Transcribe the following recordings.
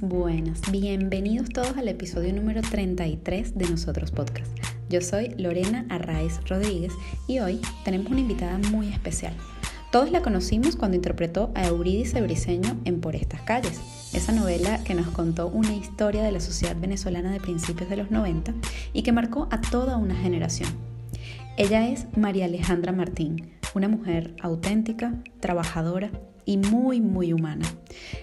Buenas. Bienvenidos todos al episodio número 33 de Nosotros Podcast. Yo soy Lorena Arraiz Rodríguez y hoy tenemos una invitada muy especial. Todos la conocimos cuando interpretó a Eurídice Briseño en Por estas calles, esa novela que nos contó una historia de la sociedad venezolana de principios de los 90 y que marcó a toda una generación. Ella es María Alejandra Martín, una mujer auténtica, trabajadora, y muy, muy humana.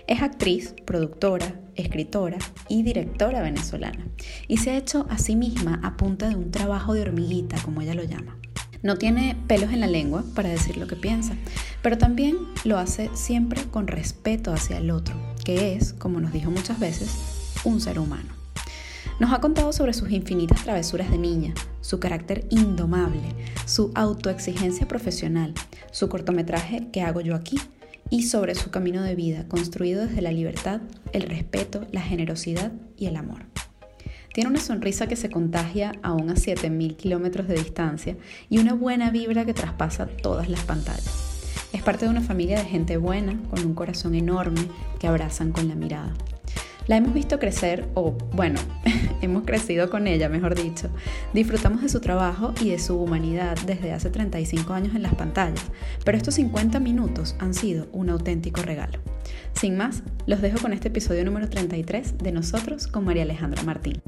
Es actriz, productora, escritora y directora venezolana y se ha hecho a sí misma a punta de un trabajo de hormiguita, como ella lo llama. No tiene pelos en la lengua para decir lo que piensa, pero también lo hace siempre con respeto hacia el otro, que es, como nos dijo muchas veces, un ser humano. Nos ha contado sobre sus infinitas travesuras de niña, su carácter indomable, su autoexigencia profesional, su cortometraje ¿Qué hago yo aquí? Y sobre su camino de vida, construido desde la libertad, el respeto, la generosidad y el amor. Tiene una sonrisa que se contagia aún a 7.000 kilómetros de distancia y una buena vibra que traspasa todas las pantallas. Es parte de una familia de gente buena, con un corazón enorme, que abrazan con la mirada. La hemos visto crecer, o bueno, hemos crecido con ella, mejor dicho. Disfrutamos de su trabajo y de su humanidad desde hace 35 años en las pantallas, pero estos 50 minutos han sido un auténtico regalo. Sin más, los dejo con este episodio número 33 de Nosotros con María Alejandra Martín.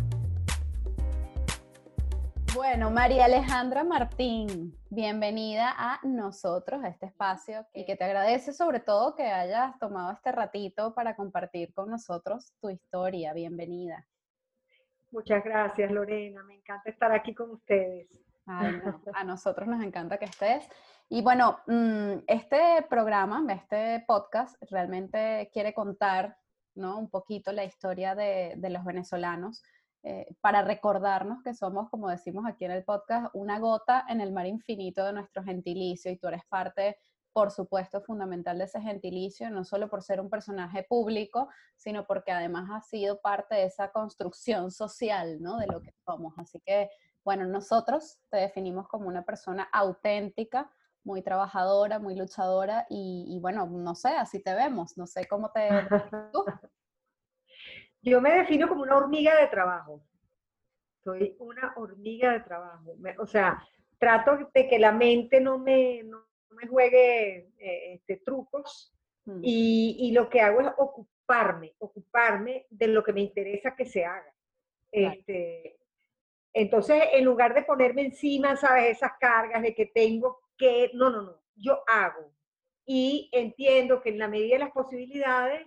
Bueno, María Alejandra Martín, bienvenida a nosotros, a este espacio, y que te agradece sobre todo que hayas tomado este ratito para compartir con nosotros tu historia. Bienvenida. Muchas gracias, Lorena. Me encanta estar aquí con ustedes. a nosotros nos encanta que estés. Y bueno, mm, este programa, este podcast, realmente quiere contar ¿no? un poquito la historia de, de los venezolanos eh, para recordarnos que somos, como decimos aquí en el podcast, una gota en el mar infinito de nuestro gentilicio y tú eres parte, por supuesto, fundamental de ese gentilicio, no solo por ser un personaje público, sino porque además has sido parte de esa construcción social, ¿no? De lo que somos. Así que, bueno, nosotros te definimos como una persona auténtica, muy trabajadora, muy luchadora y, y bueno, no sé, así te vemos, no sé cómo te... ¿tú? Yo me defino como una hormiga de trabajo. Soy una hormiga de trabajo. o sea, trato de que la mente no me, me juegue eh, este, trucos mm. y, lo que hago es ocuparme, ocuparme de lo que me interesa que se haga. Este, entonces, en lugar de ponerme encima, ¿sabes? Esas cargas de que tengo que, no, no, no, yo hago. Y entiendo que en la medida de las posibilidades,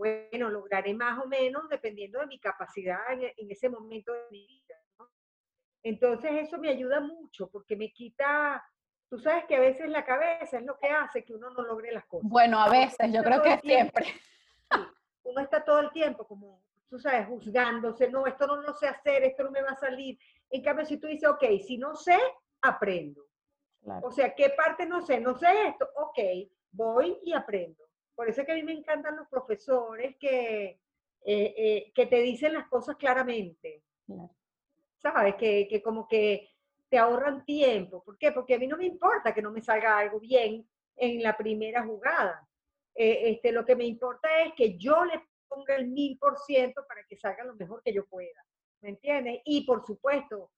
bueno, lograré más o menos dependiendo de mi capacidad en, ese momento de mi vida. Entonces eso me ayuda mucho porque me quita, tú sabes que a veces la cabeza es lo que hace que uno no logre las cosas. Bueno, a veces, yo creo que siempre. uno está todo el tiempo como, tú sabes, juzgándose, no, esto no lo sé hacer, esto no me va a salir. En cambio, si tú dices, ok, si no sé, aprendo. O sea, ¿qué parte no sé? No sé esto, ok, voy y aprendo. Por eso es que a mí me encantan los profesores que, eh, eh, que te dicen las cosas claramente. ¿Sabes? Que, que como que te ahorran tiempo. ¿Por qué? Porque a mí no me importa que no me salga algo bien en la primera jugada. Eh, este, lo que me importa es que yo le ponga el mil por ciento para que salga lo mejor que yo pueda. ¿Me entiendes? Y por supuesto,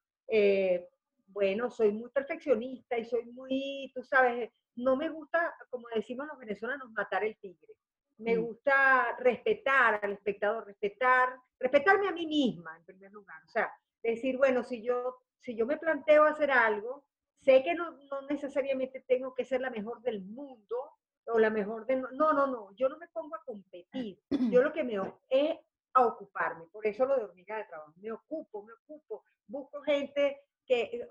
bueno, soy muy perfeccionista y soy muy, tú sabes, no me gusta, como decimos los venezolanos, matar el tigre. Me mm. gusta respetar al espectador, respetar, respetarme a mí misma en primer lugar. O sea, decir, bueno, si yo, si yo me planteo hacer algo, sé que no, no necesariamente tengo que ser la mejor del mundo o la mejor de... No, no, no, yo no me pongo a competir. Yo lo que me es a ocuparme. Por eso lo de hormiga de trabajo. Me ocupo, me ocupo. Busco gente que, eh,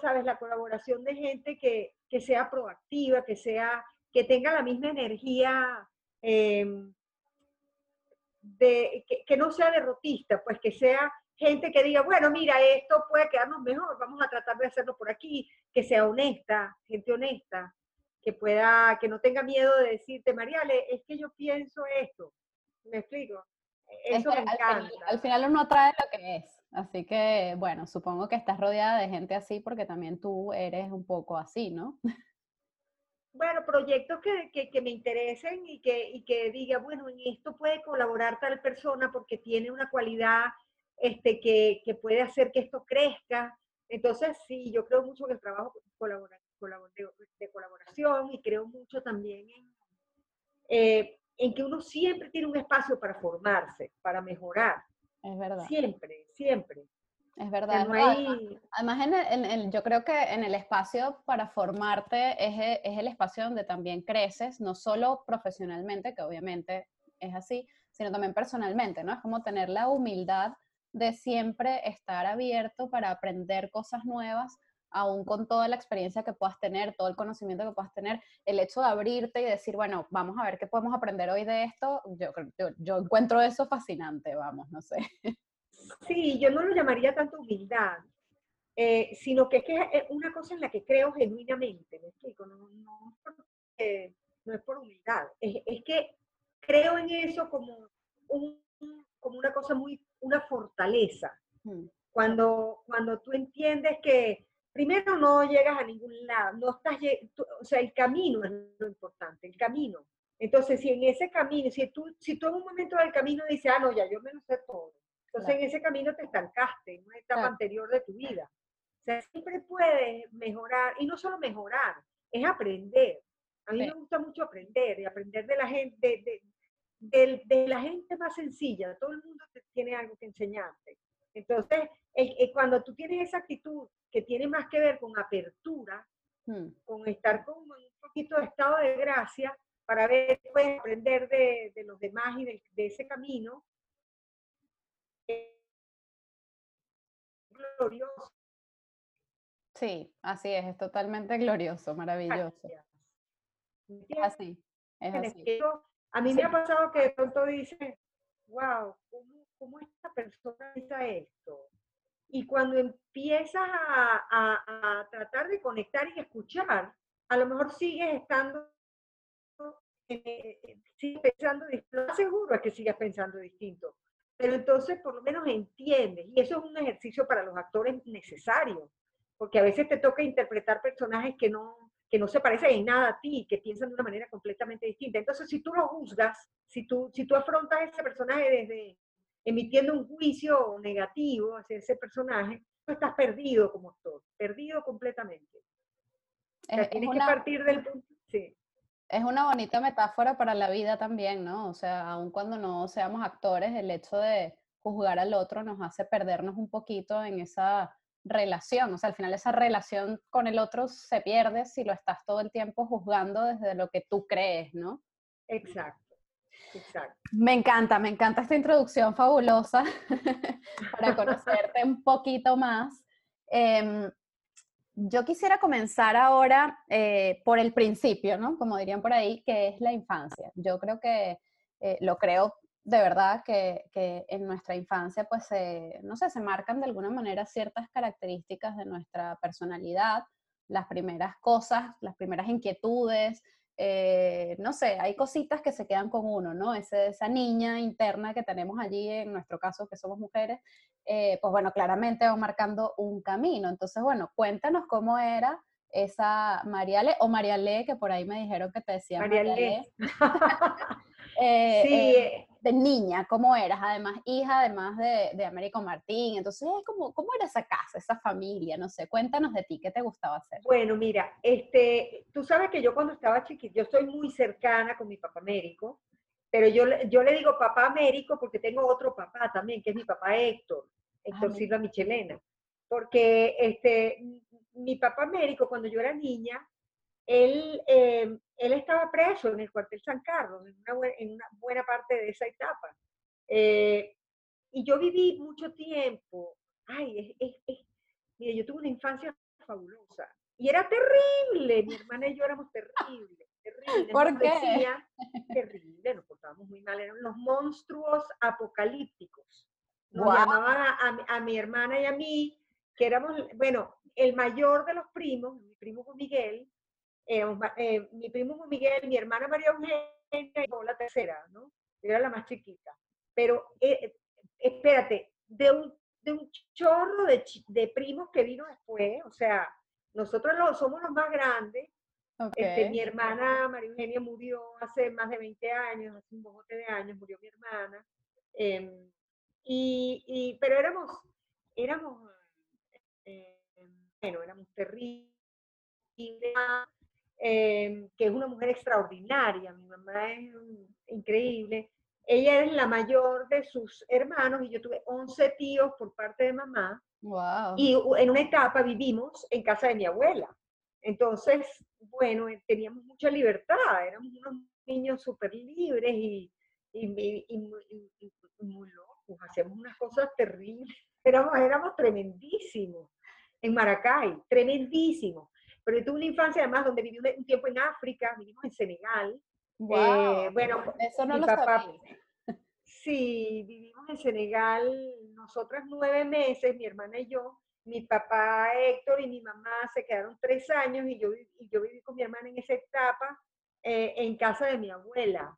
sabes, la colaboración de gente que, que sea proactiva, que sea, que tenga la misma energía, em, de, que, no sea derrotista, pues que sea gente que diga, bueno, mira, esto puede quedarnos mejor, vamos a tratar de hacerlo por aquí, que sea honesta, gente honesta, que pueda, que no tenga miedo de decirte, Mariale, es que yo pienso esto. ¿Me explico? Eso me encanta. al final uno atrae lo que es. Así que, bueno, supongo que estás rodeada de gente así porque también tú eres un poco así, ¿no? bueno, proyectos que, que, me interesen y que, y que diga, bueno, en esto puede colaborar tal persona porque tiene una cualidad este, que, que puede hacer que esto crezca. Entonces, sí, yo creo mucho en el trabajo colabora, de, colaboración y creo mucho también en, eh, en que uno siempre tiene un espacio para formarse, para mejorar. Es verdad. Siempre, siempre. Es verdad. Además, en el, yo creo que en el espacio para formarte es, e, es, el espacio donde también creces, no solo profesionalmente, que obviamente es así, sino también personalmente, ¿no? Es como tener la humildad de siempre estar abierto para aprender cosas nuevas, aún con toda la experiencia que puedas tener, todo el conocimiento que puedas tener, el hecho de abrirte y decir, bueno, vamos a ver qué podemos aprender hoy de esto, yo, yo, yo encuentro eso fascinante, vamos, no sé. Sí, yo no lo llamaría tanto humildad, eh, sino que es que es una cosa en la que creo genuinamente, ¿me explico? No, no, no es por humildad, es, es, que creo en eso como, un, como una cosa muy, una fortaleza. Mm. Cuando, cuando tú entiendes que primero no llegas a ningún lado, no estás, o sea, el camino es lo importante, el camino. Entonces, si en ese camino, si tú, si tú en un momento del camino dices, ah, no, ya yo me lo sé todo, entonces en ese camino te estancaste, en una etapa anterior de tu vida. O sea, siempre puedes mejorar, y no solo mejorar, es aprender. A mí me gusta mucho aprender, y aprender de la gente, de, de, la gente más sencilla. Todo el mundo tiene algo que enseñarte. Entonces, cuando tú tienes esa actitud que tiene más que ver con apertura, hmm. con estar con un poquito de estado de gracia, para ver, puedes aprender de, de los demás y de, de ese camino, glorioso. Sí, así es, es totalmente glorioso, maravilloso. Es así, es así. a mí me ha pasado que de pronto dice, wow, ¿cómo, cómo esta persona hizo esto? Y cuando empiezas a, a, tratar de conectar y escuchar, a lo mejor sigues estando, eh, eh, sigues pensando, lo seguro es que sigas pensando distinto, pero entonces por lo menos entiendes, y eso es un ejercicio para los actores necesario, porque a veces te toca interpretar personajes que no, que no se parecen en nada a ti, que piensan de una manera completamente distinta. Entonces, si tú lo juzgas, si tú, si tú afrontas ese personaje desde emitiendo un juicio negativo hacia ese personaje, tú estás perdido como actor, perdido completamente. tienes que partir del punto. Sí es una bonita metáfora para la vida también, ¿no? O sea, aun cuando no seamos actores, el hecho de juzgar al otro nos hace perdernos un poquito en esa relación. O sea, al final esa relación con el otro se pierde si lo estás todo el tiempo juzgando desde lo que tú crees, ¿no? Exacto. Me encanta, me encanta esta introducción fabulosa para conocerte un poquito más. Em, yo quisiera comenzar ahora eh, por el principio, ¿no? Como dirían por ahí, que es la infancia. Yo creo que eh, lo creo de verdad que, en nuestra infancia, pues, no sé, se marcan de alguna manera ciertas características de nuestra personalidad, las primeras cosas, las primeras inquietudes, eh, no sé, hay cositas que se quedan con uno, ¿no? esa niña interna que tenemos allí, en nuestro caso que somos mujeres, eh, pues bueno, claramente va marcando un camino. Entonces, bueno, cuéntanos cómo era esa Mariale o Mariale, que por ahí me dijeron que te decía Mariale. Eh, sí. De niña, ¿cómo eras? Además, hija, además de, de Américo Martín. Entonces, ¿cómo, ¿cómo era esa casa, esa familia? No sé, cuéntanos de ti, ¿qué te gustaba hacer? Bueno, mira, este, tú sabes que yo cuando estaba chiquita, yo estoy muy cercana con mi papá Américo, pero yo, yo le digo papá Américo porque tengo otro papá también, que es mi papá Héctor, Héctor ah, Silva Michelena. Porque este, mi papá Américo, cuando yo era niña, él, eh, él estaba preso en el cuartel San Carlos, en una, buena, en una buena parte de esa etapa. Eh, y yo viví mucho tiempo, ay, es, es, mire, yo tuve una infancia fabulosa. Y era terrible, mi hermana y yo éramos terribles terrible. ¿Por qué? terrible, nos portábamos muy mal, eran los monstruos apocalípticos. Nos llamaban a, a, mi hermana y a mí, que éramos, bueno, el mayor de los primos, mi primo Juan Miguel, eh, mi primo Miguel, mi hermana María Eugenia y la tercera, ¿no? era la más chiquita. Pero, eh, espérate, de un, de un chorro de, de primos que vino después, o sea, nosotros somos los más grandes, Este, mi hermana María Eugenia murió hace más de 20 años, hace un bojote de años, murió mi hermana. Em, y, pero éramos, éramos, eh, bueno, éramos terribles, em, que es una mujer extraordinaria, mi mamá es increíble. Ella es la mayor de sus hermanos y yo tuve 11 tíos por parte de mamá. Wow. Y en una etapa vivimos en casa de mi abuela. Entonces, bueno, eh, teníamos mucha libertad, éramos unos niños súper libres y, muy locos, hacíamos unas cosas terribles, éramos, éramos tremendísimos en Maracay, tremendísimos. Pero yo tuve una infancia además donde viví un tiempo en África, vivimos en Senegal. Wow, eh, bueno, eso no lo papá, Sí, vivimos en Senegal, nosotras nueve meses, mi hermana y yo, mi papá Héctor y mi mamá se quedaron tres años y yo, y yo viví con mi hermana en esa etapa eh, en casa de mi abuela.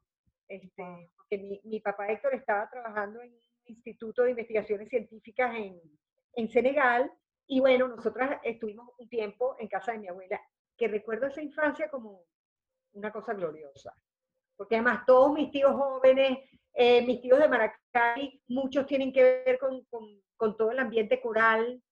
Este, porque mi, mi, papá Héctor estaba trabajando en un instituto de investigaciones científicas en, en Senegal y bueno, nosotras estuvimos un tiempo en casa de mi abuela, que recuerdo esa infancia como una cosa gloriosa. Porque además todos mis tíos jóvenes, eh, mis tíos de Maracay, muchos tienen que ver con, con, con todo el ambiente coral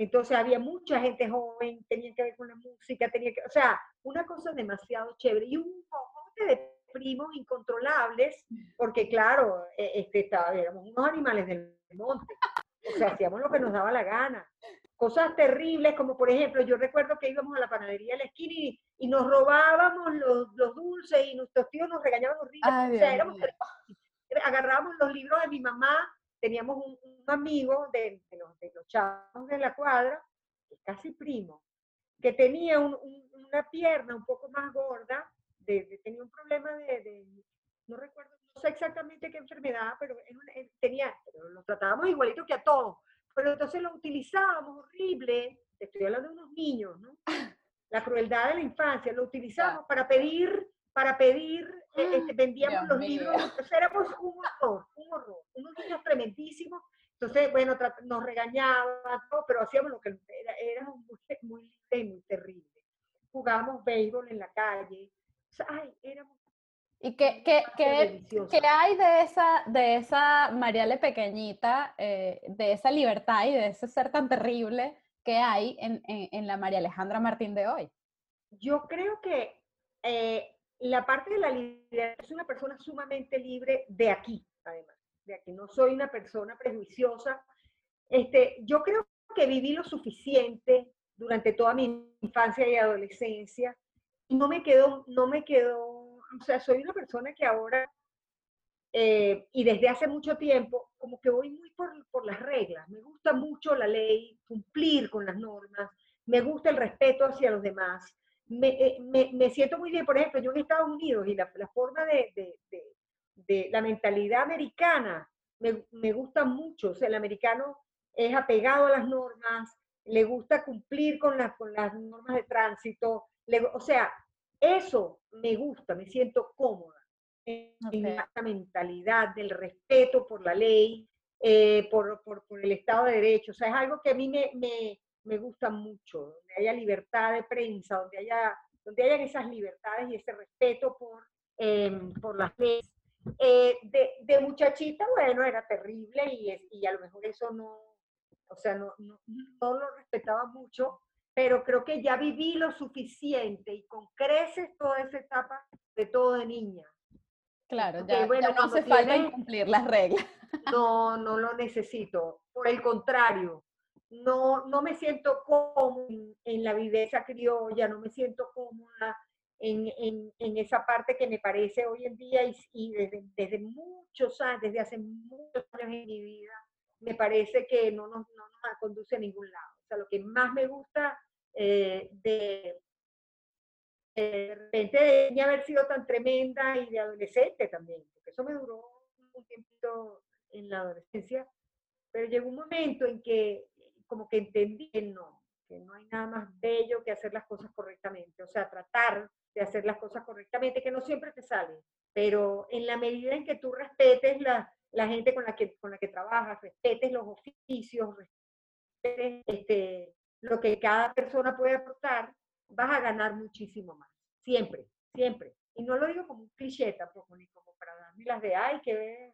entonces había mucha gente joven, tenía que ver con la música, tenía que, o sea, una cosa demasiado chévere. Y un montón de primos incontrolables, porque claro, e, este, estaba, éramos unos animales del monte. O sea, hacíamos lo que nos daba la gana. Cosas terribles, como por ejemplo, yo recuerdo que íbamos a la panadería de la esquina y, nos robábamos los, los, dulces y nuestros tíos nos regañaban horrible. o sea, éramos, agarrábamos los libros de mi mamá teníamos un, amigo de, los, de, los, chavos de la cuadra, casi primo, que tenía una pierna un poco más gorda, tenía un problema de, no recuerdo, sé exactamente qué enfermedad, pero tenía, lo tratábamos igualito que a todos, pero entonces lo utilizábamos horrible, estoy hablando de unos niños, ¿no? La crueldad de la infancia, lo utilizábamos para pedir para pedir, eh, este, vendíamos los libros, entonces éramos un horror, un horror, unos niños tremendísimos, entonces, bueno, nos regañaban, pero hacíamos lo que era, éramos muy, muy muy terribles. Jugábamos béisbol en la calle, ay, éramos ¿Y qué, qué, qué, qué, hay de esa, de esa Mariale pequeñita, eh, de esa libertad y de ese ser tan terrible que hay en, en, en, la María Alejandra Martín de hoy? Yo creo que eh, la parte de la libertad es una persona sumamente libre de aquí, además, de aquí. No soy una persona prejuiciosa. Este, yo creo que viví lo suficiente durante toda mi infancia y adolescencia. No me quedo, no me quedo, o sea, soy una persona que ahora, eh, y desde hace mucho tiempo, como que voy muy por, por las reglas. Me gusta mucho la ley, cumplir con las normas, me gusta el respeto hacia los demás. Eh, me, me, siento muy bien, por ejemplo, yo en Estados Unidos y la, forma de, de, de, la mentalidad americana me, me, gusta mucho, o sea, el americano es apegado a las normas, le gusta cumplir con, las con las normas de tránsito, o sea, eso me gusta, me siento cómoda en, esta mentalidad del respeto por la ley, eh, por, por, por, el Estado de Derecho, o sea, es algo que a mí me, me me gusta mucho, donde haya libertad de prensa, donde haya donde hayan esas libertades y ese respeto por, em, por las leyes. Eh, de, de, muchachita, bueno, era terrible y, y a lo mejor eso no, o sea, no, no, no, lo respetaba mucho, pero creo que ya viví lo suficiente y con creces toda esa etapa de todo de niña. Claro, ya, bueno, ya no hace falta cumplir las reglas. No, no lo necesito. Por el contrario, no, no me siento cómoda en, la viveza criolla, no me siento cómoda en, en, esa parte que me parece hoy en día y, desde, desde, muchos años, desde hace muchos años en mi vida, me parece que no nos, no nos conduce a ningún lado. Sea, lo que más me gusta eh, de, de repente de haber sido tan tremenda y de adolescente también, porque eso me duró un tiempito en la adolescencia, pero llegó un momento en que como que entendí que no, que no hay nada más bello que hacer las cosas correctamente, o sea, tratar de hacer las cosas correctamente, que no siempre te salen, pero en la medida en que tú respetes la, la gente con la, que, con la que trabajas, respetes los oficios, este, lo que cada persona puede aportar, vas a ganar muchísimo más. Siempre, siempre. Y no lo digo como un cliché tampoco, ni como para darme las de ay, que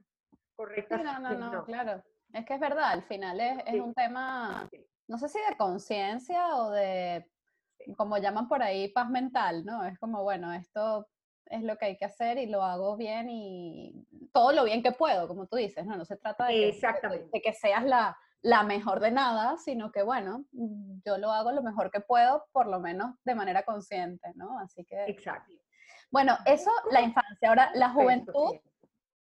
correctas. no, no, no, claro. Es que es verdad, al final es, es un tema, no sé si de conciencia o de, como llaman por ahí, paz mental, ¿no? Es como, bueno, esto es lo que hay que hacer y lo hago bien y todo lo bien que puedo, como tú dices, ¿no? No se trata de, que, de que seas la, la mejor de nada, sino que, bueno, yo lo hago lo mejor que puedo, por lo menos de manera consciente, ¿no? Así que... Exacto. Bueno, eso, la infancia. Ahora, la juventud,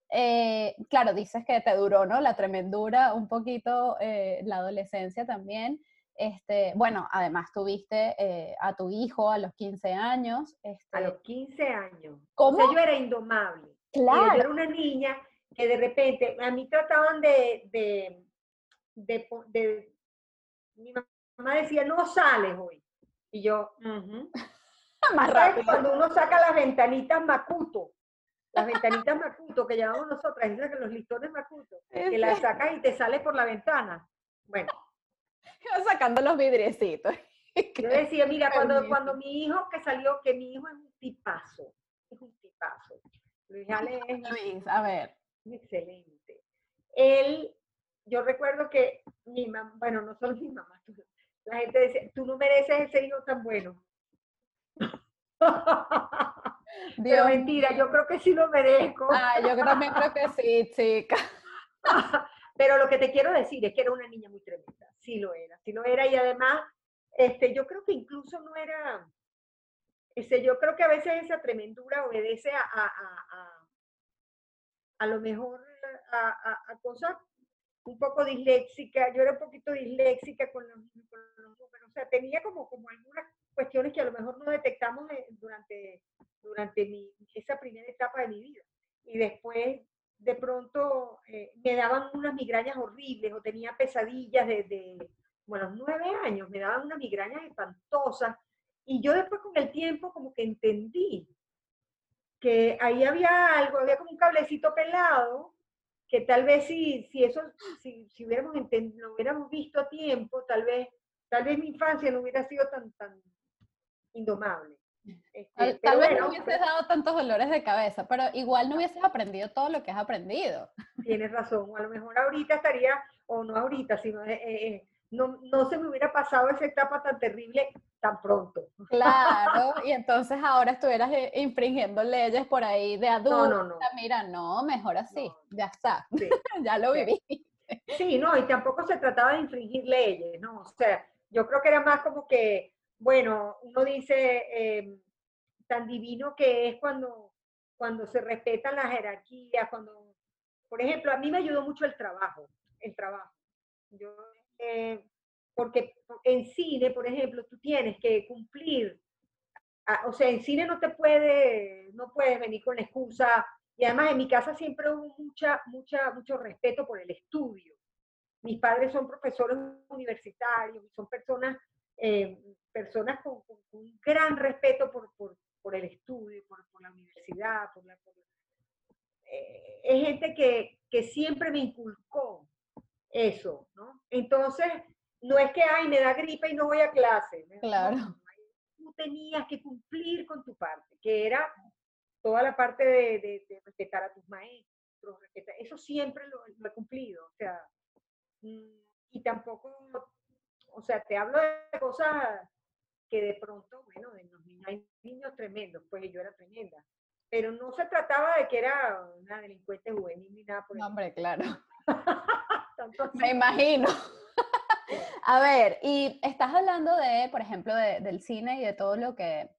eh, claro, dices que te duró, ¿no? La tremendura, un poquito eh, la adolescencia también. Este, bueno, además tuviste eh, a tu hijo a los 15 años. Este a los 15 años. ¿Cómo? O sea, yo era indomable. Claro. Yo era una niña que de repente, a mí trataban de, de, de, mi mamá decía, no sales hoy. Y yo, más rápido. Cuando uno saca las ventanitas Macuto, las ventanitas Macuto que llamamos nosotras, que los listones Macuto, que las sacas y te sales por la ventana. Bueno. sacando los vidriecitos. Yo decía, mira, cuando, cuando mi hijo que salió, que mi hijo es un tipazo, es un tipazo. Luis es a ver. Excelente. Él, yo recuerdo que mi mamá, bueno, no solo mi mamá, la gente decía, tú no mereces ese hijo tan bueno. Pero mentira, yo creo que sí lo merezco. Ah, yo también creo que sí, chica. Pero lo que te quiero decir es que era una niña muy tremenda. Sí lo era, sí lo era. Y además, este, yo creo que incluso no era, este, yo creo que a veces esa tremendura obedece a, a, a, a lo mejor a, cosas un poco disléxica, yo era un poquito disléxica con los, números, o sea, tenía como, como algunas cuestiones que a lo mejor no detectamos durante, durante mi, esa primera etapa de mi vida. Y después, de pronto, eh, me daban unas migrañas horribles o tenía pesadillas desde, los nueve años, me daban unas migrañas espantosas. Y yo después con el tiempo como que entendí que ahí había algo, había como un cablecito pelado que tal vez si, si eso, si, si hubiéramos, lo hubiéramos visto a tiempo, tal vez, tal vez mi infancia no hubiera sido tan, tan indomable. Este, tal, vez no hubieses dado tantos dolores de cabeza, pero igual no hubieses aprendido todo lo que has aprendido. Tienes razón, a lo mejor ahorita estaría, o no ahorita, sino eh, eh, no, no se me hubiera pasado esa etapa tan terrible tan pronto. Claro, y entonces ahora estuvieras eh, infringiendo leyes por ahí de adulto. No, no, no. Mira, no, mejor así, ya está, ya lo viví. Sí, no, y tampoco se trataba de infringir leyes, ¿no? O sea, yo creo que era más como que, bueno, uno dice em, tan divino que es cuando, cuando se respetan las jerarquías, cuando, por ejemplo, a mí me ayudó mucho el trabajo, el trabajo. Yo eh, porque en cine, por ejemplo, tú tienes que cumplir, ah, o sea, en cine no te puede, no puedes venir con la excusa, y además en mi casa siempre hubo mucha, mucha, mucho respeto por el estudio. Mis padres son profesores universitarios, son personas, eh, personas con, un gran respeto por, por, por el estudio, por, por, la universidad, por la, eh, es gente que, que siempre me inculcó eso, ¿no? Entonces, no es que, ay, me da gripe y no voy a clase. Claro. tú tenías que cumplir con tu parte, que era toda la parte de, respetar a tus maestros, respetar, eso siempre lo, he cumplido, o sea, mm, y tampoco, o sea, te hablo de cosas que de pronto, bueno, de los niños, hay niños tremendos, pues yo era tremenda, pero no se trataba de que era una delincuente juvenil ni nada por eso. hombre, claro. Me imagino. A ver, y estás hablando de, por ejemplo, del cine y de todo lo que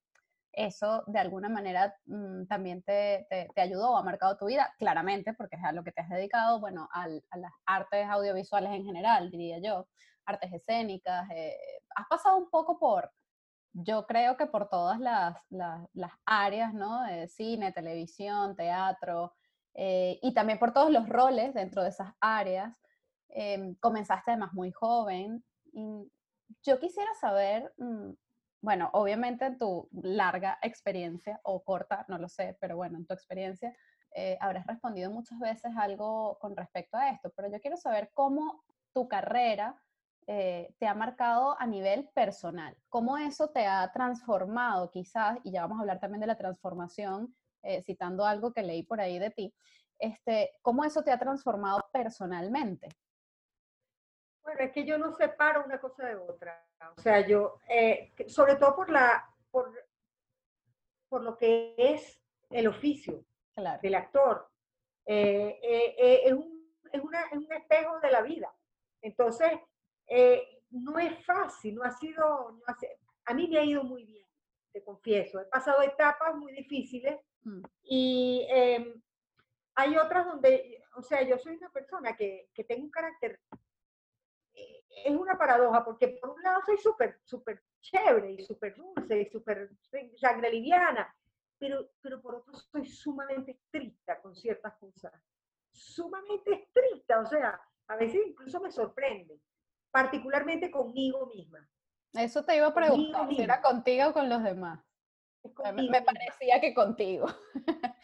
eso de alguna manera mm, también te, te, ayudó o ha marcado tu vida, claramente, porque es a lo que te has dedicado, bueno, a las artes audiovisuales en general, diría yo, artes escénicas. Eh, has pasado un poco por, yo creo que por todas las, las, áreas, ¿no? De cine, televisión, teatro, eh, y también por todos los roles dentro de esas áreas. Em, comenzaste además muy joven. Y yo quisiera saber, mm, bueno, obviamente en tu larga experiencia, o corta, no lo sé, pero bueno, en tu experiencia, eh, habrás respondido muchas veces algo con respecto a esto, pero yo quiero saber cómo tu carrera eh, te ha marcado a nivel personal. ¿Cómo eso te ha transformado quizás, y ya vamos a hablar también de la transformación, eh, citando algo que leí por ahí de ti, este, ¿cómo eso te ha transformado personalmente? Bueno, es que yo no separo una cosa de otra. O sea, yo, eh, sobre todo por, la, por, por lo que es el oficio del actor. es, un, es, una, es un espejo de la vida. Entonces, eh, no es fácil, no ha sido, no a mí me ha ido muy bien, te confieso. He pasado etapas muy difíciles mm. y em, hay otras donde, o sea, yo soy una persona que, que tengo un carácter, eh, es una paradoja, porque por un lado soy súper, súper chévere y súper dulce y súper sangre liviana, pero, pero por otro soy sumamente estricta con ciertas cosas, sumamente estricta, o sea, a veces incluso me sorprende particularmente conmigo misma. Eso te iba a preguntar, si era contigo o con los demás. Me, parecía que contigo.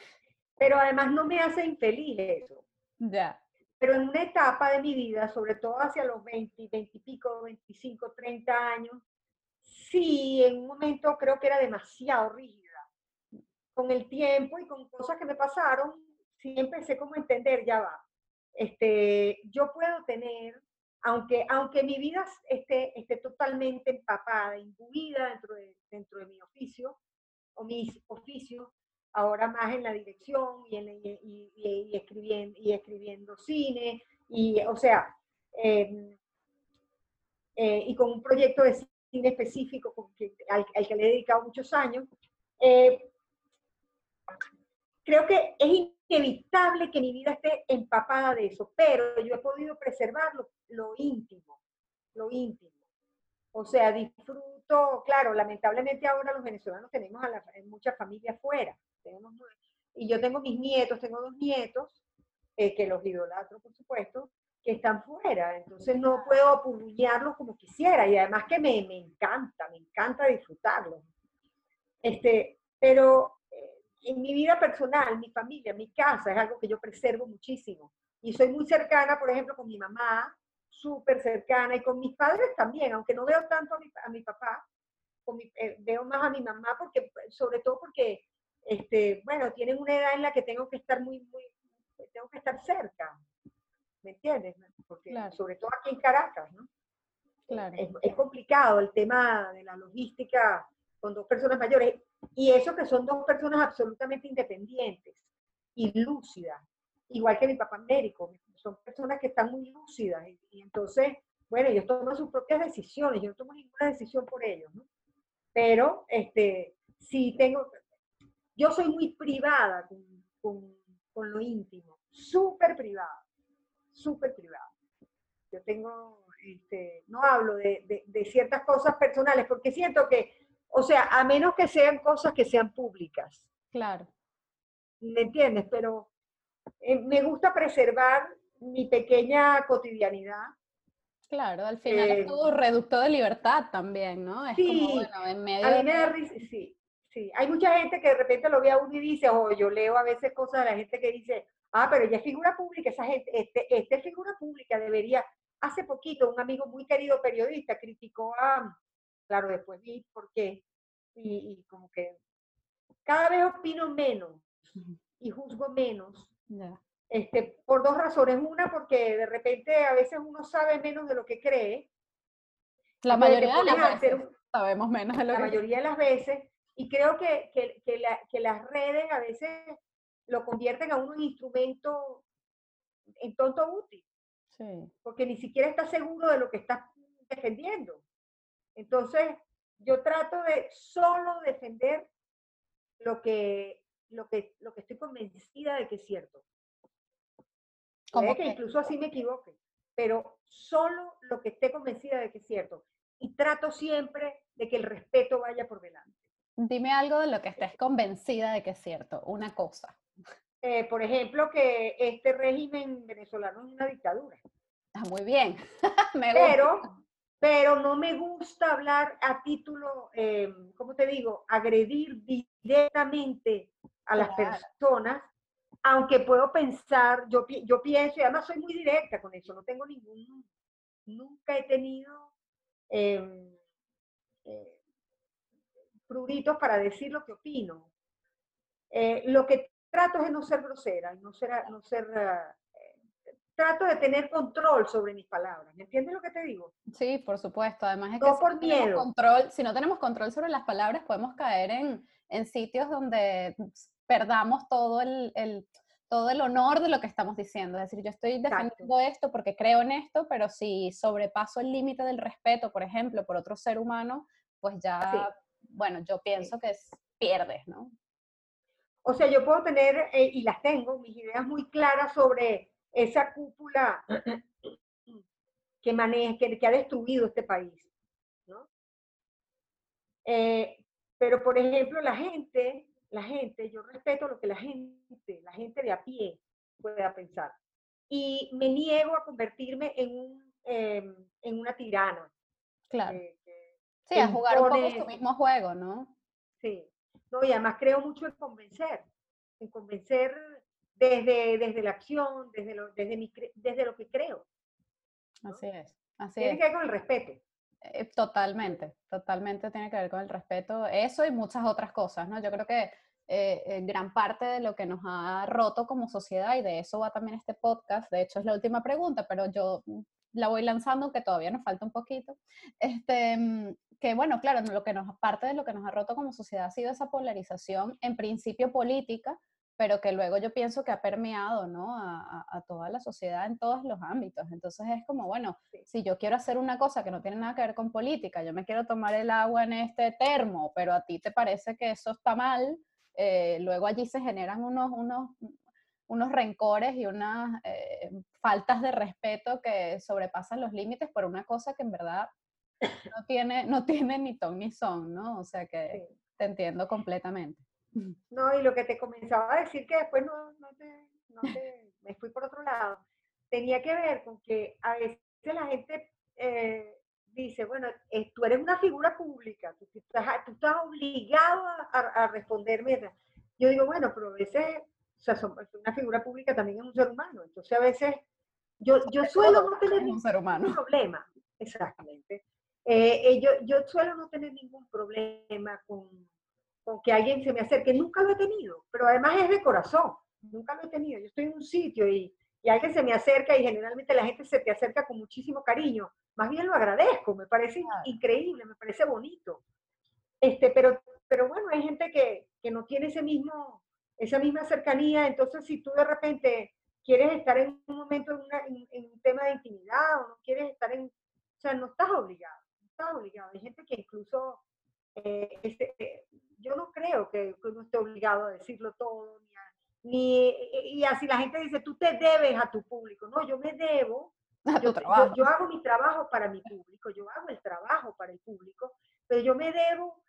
Pero además no me hace infeliz eso. Ya. Pero en una etapa de mi vida, sobre todo hacia los 20, 20 y pico, 25, 30 años, sí, en un momento creo que era demasiado rígida. Con el tiempo y con cosas que me pasaron, sí empecé como a entender, ya va. Este, yo puedo tener aunque, aunque mi vida esté, esté totalmente empapada, imbuida dentro de, dentro de mi oficio, o mis oficios, ahora más en la dirección y, en, y, escribiendo, y escribiendo cine, y, o sea, em, eh, y con un proyecto de cine específico al, que le he dedicado muchos años, eh, creo que es inevitable que mi vida esté empapada de eso, pero yo he podido preservar lo, íntimo, lo íntimo. O sea, disfruto, claro, lamentablemente ahora los venezolanos tenemos muchas familias fuera. Y yo tengo mis nietos, tengo dos nietos, eh, que los idolatro, por supuesto, que están fuera. Entonces no puedo apurruñarlos como quisiera. Y además que me, me encanta, me encanta disfrutarlos. Este, pero en mi vida personal, mi familia, mi casa, es algo que yo preservo muchísimo. Y soy muy cercana, por ejemplo, con mi mamá, súper cercana, y con mis padres también, aunque no veo tanto a mi, papá, eh, veo más a mi mamá, porque, sobre todo porque, este, bueno, tienen una edad en la que tengo que estar muy, muy, tengo que estar cerca, ¿me entiendes? Porque, sobre todo aquí en Caracas, ¿no? Claro. es complicado el tema de la logística con dos personas mayores. Y eso que son dos personas absolutamente independientes y lúcidas, igual que mi papá médico, son personas que están muy lúcidas y, entonces, bueno, ellos toman sus propias decisiones, yo no tomo ninguna decisión por ellos, ¿no? Pero, este, sí tengo, yo soy muy privada con, con, con lo íntimo, súper privada, súper privada. Yo tengo, este, no hablo de, de, de ciertas cosas personales porque siento que o sea, a menos que sean cosas que sean públicas. Claro. ¿Me entiendes? Pero eh, me gusta preservar mi pequeña cotidianidad. Claro, al final es eh, todo reducto de libertad también, ¿no? Es sí, como, bueno, en medio a mí me da risa, sí, sí. Hay mucha gente que de repente lo ve a uno y dice, o yo leo a veces cosas de la gente que dice, ah, pero ella es figura pública, esa gente, este, este es figura pública, debería. Hace poquito un amigo muy querido periodista criticó a, Claro, después vi por qué. Y, como que cada vez opino menos y juzgo menos. Este, por dos razones. Una, porque de repente a veces uno sabe menos de lo que cree. La mayoría de las veces sabemos menos de lo la que La mayoría de las veces. Y creo que, que, que, las redes a veces lo convierten a un instrumento en tonto útil. Sí. Porque ni siquiera está seguro de lo que estás defendiendo. Entonces, yo trato de solo defender lo que, lo que, lo que estoy convencida de que es cierto. Puede que incluso así me equivoque, pero solo lo que esté convencida de que es cierto. Y trato siempre de que el respeto vaya por delante. Dime algo de lo que estés convencida de que es cierto, una cosa. Eh, por ejemplo, que este régimen venezolano es una dictadura. Ah, muy bien. me Pero pero no me gusta hablar a título, eh, ¿cómo te digo?, agredir directamente a las personas, aunque puedo pensar, yo, yo pienso, y además soy muy directa con eso, no tengo ningún, nunca he tenido em, eh, pruritos para decir lo que opino. Eh, lo que trato es no ser grosera, no ser, no ser trato de tener control sobre mis palabras. ¿Me entiendes lo que te digo? Sí, por supuesto. Además es que si, por no miedo. Tenemos control, si no tenemos control sobre las palabras, podemos caer en, en sitios donde perdamos todo el, el, todo el honor de lo que estamos diciendo. Es decir, yo estoy defendiendo esto porque creo en esto, pero si sobrepaso el límite del respeto, por ejemplo, por otro ser humano, pues ya, bueno, yo pienso que es, pierdes, ¿no? O sea, yo puedo tener, eh, y las tengo, mis ideas muy claras sobre esa cúpula que maneja, que, ha destruido este país. ¿no? Eh, pero, por ejemplo, la gente, la gente, yo respeto lo que la gente, la gente de a pie pueda pensar. Y me niego a convertirme en, un, em, en una tirana. Claro. Sí, a jugar un poco su mismo juego, ¿no? Sí. No, y además creo mucho en convencer, en convencer desde, desde la acción, desde lo, desde, mi, desde lo que creo. Así es. Así tiene que ver con el respeto. Eh, totalmente, totalmente tiene que ver con el respeto, eso y muchas otras cosas, ¿no? Yo creo que eh, eh, gran parte de lo que nos ha roto como sociedad, y de eso va también este podcast, de hecho es la última pregunta, pero yo mm, la voy lanzando, que todavía nos falta un poquito, este, mm, que bueno, claro, lo que nos, parte de lo que nos ha roto como sociedad ha sido esa polarización, en principio política, pero que luego yo pienso que ha permeado ¿no? a, toda la sociedad en todos los ámbitos. Entonces es como, bueno, si yo quiero hacer una cosa que no tiene nada que ver con política, yo me quiero tomar el agua en este termo, pero a ti te parece que eso está mal, eh, luego allí se generan unos, unos, unos rencores y unas eh, faltas de respeto que sobrepasan los límites por una cosa que en verdad no tiene, no tiene ni ton ni son, ¿no? O sea que te entiendo completamente. No, y lo que te comenzaba a decir que después no, no, te, no te, me fui por otro lado, tenía que ver con que a veces la gente eh, dice, bueno, eh, tú eres una figura pública, tú, estás, tú estás, obligado a, a, responderme. Yo digo, bueno, pero a veces, o sea, una figura pública también es un ser humano, entonces a veces yo, yo suelo no tener ningún problema, exactamente. Eh, yo, yo suelo no tener ningún problema con con que alguien se me acerque. Nunca lo he tenido, pero además es de corazón. Nunca lo he tenido. Yo estoy en un sitio y, y alguien se me acerca y generalmente la gente se te acerca con muchísimo cariño. Más bien lo agradezco, me parece increíble, me parece bonito. Este, pero, pero bueno, hay gente que, que no tiene ese mismo, esa misma cercanía, entonces si tú de repente quieres estar en un momento en, en, un tema de intimidad o no quieres estar en, o sea, no estás obligado, obligado. Hay gente que incluso eh, este, yo no creo que, uno esté obligado a decirlo todo, ni, y así la gente dice, tú te debes a tu público. No, yo me debo. Yo, yo, hago mi trabajo para mi público, yo hago el trabajo para el público, pero yo me debo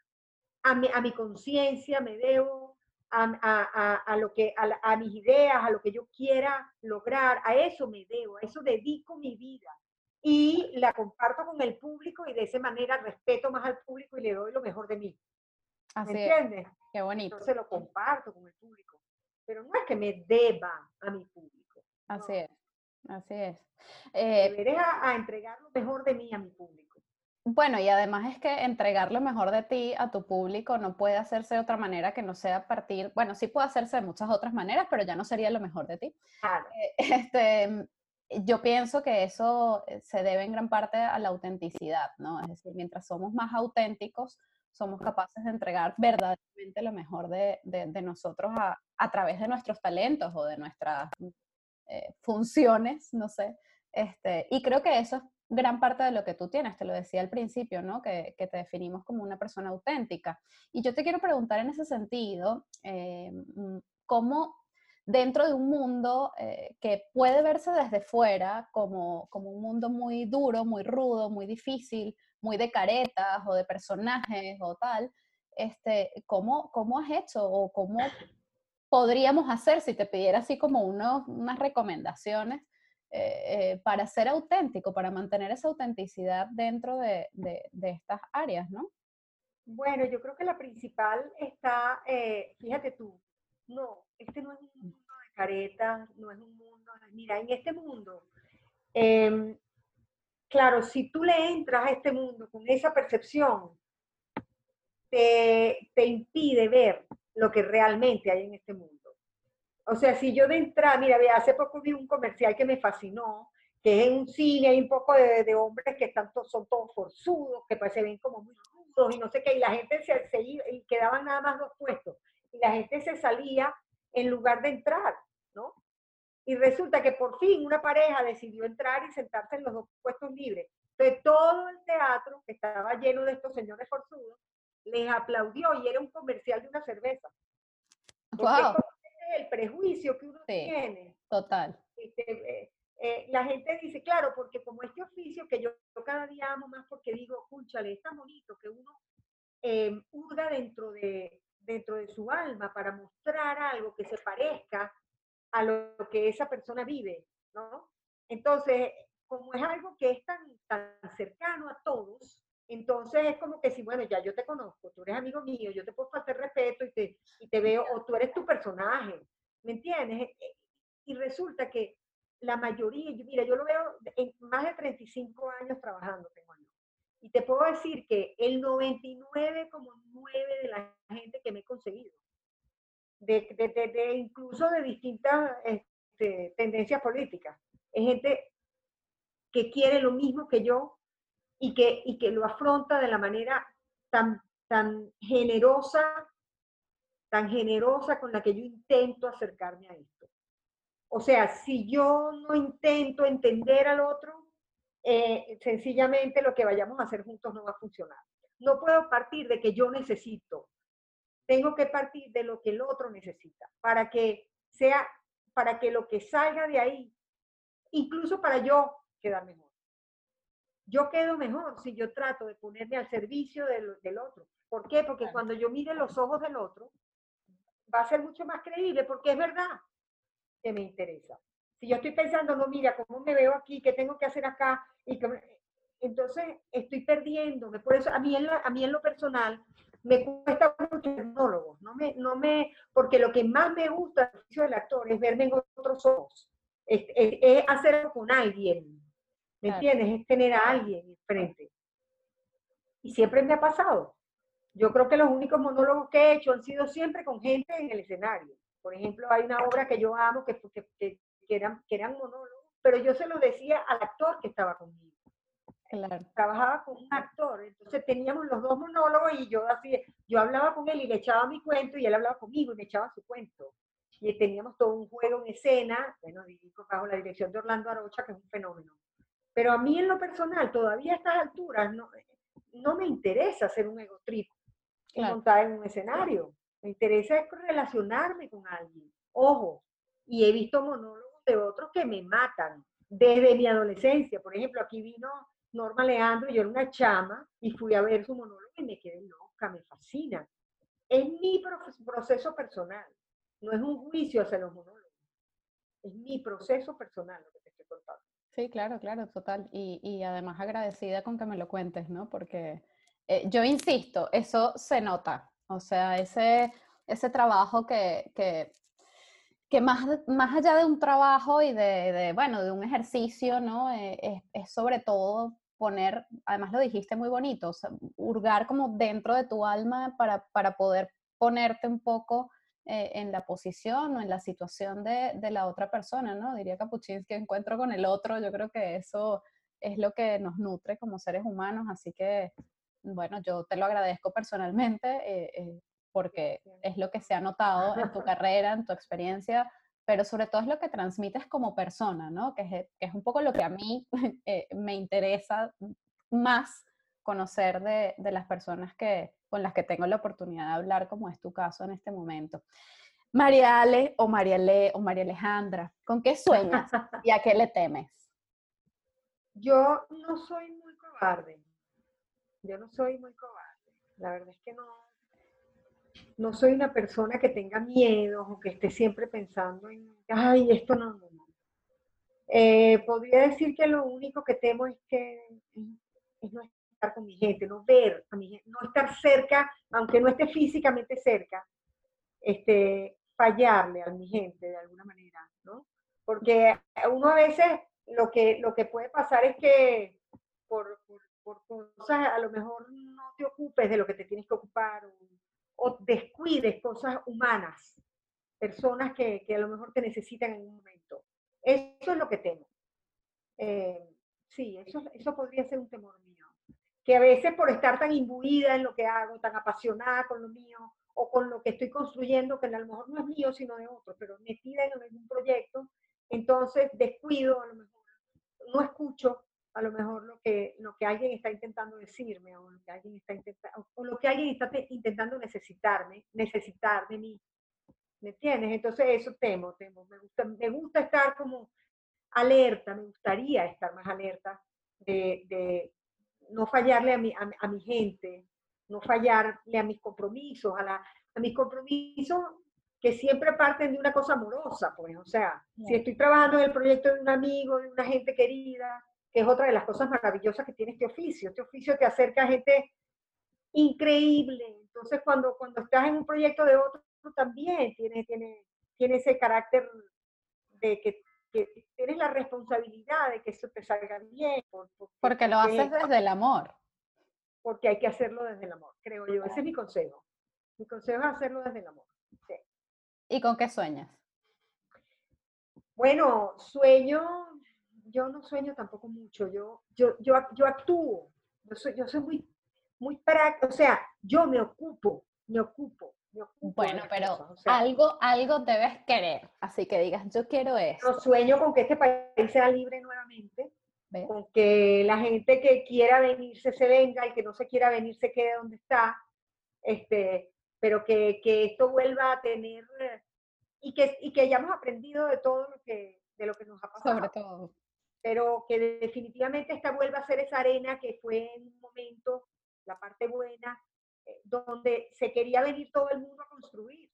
a mi, a mi conciencia, me debo a, a, a, lo que, a, mis ideas, a lo que yo quiera lograr, a eso me debo, a eso dedico mi vida y la comparto con el público y de esa manera respeto más al público y le doy lo mejor de mí. Así ¿Me entiendes? Qué bonito. Entonces lo comparto con el público. Pero no es que me deba a mi público. Así es, así es. Eh, Deberé a, entregar lo mejor de mí a mi público. Bueno, y además es que entregar lo mejor de ti a tu público no puede hacerse de otra manera que no sea a partir, bueno, sí puede hacerse de muchas otras maneras, pero ya no sería lo mejor de ti. Claro. Eh, este, yo pienso que eso eh, se debe en gran parte a la autenticidad, ¿no? Es decir, mientras somos más auténticos, somos capaces de entregar verdaderamente lo mejor de, de, nosotros a, a, través de nuestros talentos o de nuestras eh, funciones, no sé. Este, y creo que eso es gran parte de lo que tú tienes, te lo decía al principio, ¿no? Que, que te definimos como una persona auténtica. Y yo te quiero preguntar en ese sentido, eh, mm, ¿cómo dentro de un mundo eh, que puede verse desde fuera como, como un mundo muy duro, muy rudo, muy difícil, muy de caretas o de personajes o tal, este, ¿cómo, ¿cómo has hecho o cómo podríamos hacer si te pidiera así como unos, unas recomendaciones eh, eh, para ser auténtico, para mantener esa autenticidad dentro de, de, estas áreas, ¿no? Bueno, yo creo que la principal está, fíjate tú, no, este no es un mundo de caretas, no es un mundo, mira, en este mundo, em, claro, si tú le entras a este mundo con esa percepción, te, te impide ver lo que realmente hay en este mundo. O sea, si yo de entrada, mira, hace poco vi un comercial que me fascinó, que es en un cine, hay un poco de, hombres que están son todos forzudos, que pues se ven como muy rudos y no sé qué, y la gente se, se iba, y quedaban nada más dos puestos, y la gente se salía en lugar de entrar, ¿no? Y resulta que por fin una pareja decidió entrar y sentarse en los dos puestos libres. Entonces todo el teatro, que estaba lleno de estos señores forzudos, les aplaudió y era un comercial de una cerveza. Wow. el prejuicio que uno tiene. Total. Este, eh, eh, la gente dice, claro, porque como este oficio que yo, cada día amo más porque digo, escúchale, es tan bonito que uno eh, hurga dentro de, dentro de su alma para mostrar algo que se parezca a lo que esa persona vive, ¿no? Entonces, como es algo que es tan, tan cercano a todos, entonces es como que si, bueno, ya yo te conozco, tú eres amigo mío, yo te puedo faltar respeto y te, y te veo, o tú eres tu personaje, ¿me entiendes? Y resulta que la mayoría, mira, yo lo veo en más de 35 años trabajando, tengo yo. Y te puedo decir que el 99,9 de la gente que me he conseguido, de, de, de, incluso de distintas este, tendencias políticas, es gente que quiere lo mismo que yo y que, y que lo afronta de la manera tan, tan generosa, tan generosa con la que yo intento acercarme a esto. O sea, si yo no intento entender al otro, eh, sencillamente lo que vayamos a hacer juntos no va a funcionar. No puedo partir de que yo necesito. Tengo que partir de lo que el otro necesita para que sea, para que lo que salga de ahí, incluso para yo quedar mejor. Yo quedo mejor si yo trato de ponerme al servicio del, del otro. ¿Por qué? Porque cuando yo mire los ojos del otro, va a ser mucho más creíble porque es verdad que me interesa. Si yo estoy pensando, no, mira, ¿cómo me veo aquí? ¿Qué tengo que hacer acá? Y entonces estoy perdiéndome. Por eso a mí, en a mí en lo personal me cuesta mucho el monólogo. No me, no me, porque lo que más me gusta del actor es verme en otros ojos. Es, es, hacerlo con alguien. ¿Me entiendes? Es tener a alguien enfrente. Y siempre me ha pasado. Yo creo que los únicos monólogos que he hecho han sido siempre con gente en el escenario. Por ejemplo, hay una obra que yo amo que, que, que, eran, que eran monólogos, pero yo se lo decía al actor que estaba conmigo. Claro. Trabajaba con un actor, entonces teníamos los dos monólogos y yo así, yo hablaba con él y le echaba mi cuento y él hablaba conmigo y me echaba su cuento. Y teníamos todo un juego en escena, bueno, bajo la dirección de Orlando Arocha, que es un fenómeno. Pero a mí en lo personal, todavía a estas alturas, no, no me interesa hacer un ego trip montar en un escenario. Me interesa relacionarme con alguien. Ojo, y he visto monólogos de otros que me matan desde mi adolescencia. Por ejemplo, aquí vino Norma Leandro, yo era una chama y fui a ver su monólogo y me quedé loca, me fascina. Es mi proceso personal, no es un juicio hacia los monólogos. Es mi proceso personal lo que te estoy contando. Sí, claro, claro, total. Y, y además agradecida con que me lo cuentes, ¿no? Porque eh, yo insisto, eso se nota. O sea, ese, ese trabajo que, que, que más, más allá de un trabajo y de, bueno, de un ejercicio, ¿no? Eh, es, sobre todo poner, además lo dijiste muy bonito, hurgar como dentro de tu alma para, para poder ponerte un poco eh, en la posición o en la situación de, la otra persona, ¿no? Diría Kapuchinsky, encuentro con el otro, yo creo que eso es lo que nos nutre como seres humanos, así que bueno, yo te lo agradezco personalmente eh, porque es lo que se ha notado en tu carrera, en tu experiencia, pero sobre todo es lo que transmites como persona, ¿no? Que es, que es un poco lo que a mí eh, me interesa más conocer de, de, las personas que, con las que tengo la oportunidad de hablar, como es tu caso en este momento. María Ale o María Le o María Alejandra, ¿con qué sueñas y a qué le temes? Yo no soy muy cobarde. Yo no soy muy cobarde. La verdad es que no, no soy una persona que tenga miedo o que esté siempre pensando en, ay, esto no, no, no. Eh, podría decir que lo único que temo es que es no estar con mi gente, no ver a mi gente, no estar cerca, aunque no esté físicamente cerca, este, fallarle a mi gente de alguna manera, ¿no? Porque uno a veces lo que, lo que puede pasar es que por, por, cosas, a lo mejor no te ocupes de lo que te tienes que ocupar o, descuides cosas humanas, personas que, que, a lo mejor te necesitan en un momento. Eso es lo que temo. Eh, sí, eso, eso podría ser un temor mío. Que a veces por estar tan imbuida en lo que hago, tan apasionada con lo mío, o con lo que estoy construyendo, que a lo mejor no es mío, sino de otro, pero metida en algún proyecto, entonces descuido, a lo mejor no escucho a lo mejor lo que, lo que alguien está intentando decirme o lo que alguien está, intentando, o lo que alguien está intentando necesitarme, necesitar de mí. ¿Me entiendes? Entonces eso temo, temo. Me gusta, me gusta estar como alerta, me gustaría estar más alerta de, de no fallarle a mi, a mi gente, no fallarle a mis compromisos, a, la, a mis compromisos que siempre parten de una cosa amorosa, pues, o sea, si estoy trabajando en el proyecto de un amigo, de una gente querida, que es otra de las cosas maravillosas que tiene este oficio, este oficio te acerca a gente increíble, entonces cuando, cuando estás en un proyecto de otro también tiene, tiene, tiene ese carácter de que, tienes la responsabilidad de que eso te salga bien. porque lo haces desde el amor porque hay que hacerlo desde el amor, creo yo. Ese es mi consejo. Mi consejo es hacerlo desde el amor. ¿Y con qué sueñas? Bueno, sueño, yo no sueño tampoco mucho, yo, yo, yo, yo actúo, yo soy, yo soy muy, muy práctico, o sea, yo me ocupo, me ocupo. Me ocupo bueno, pero algo, algo debes querer, así que digas, yo quiero eso. Yo sueño con que este país sea libre nuevamente, con que la gente que quiera venirse se venga, y que no se quiera venir se quede donde está, este, pero que, que esto vuelva a tener y que, y que hayamos aprendido de todo lo que, de lo que nos ha pasado. Sobre todo. Pero que definitivamente esta vuelva a ser esa arena que fue en un momento, la parte buena, eh, donde se quería venir todo el mundo a construir.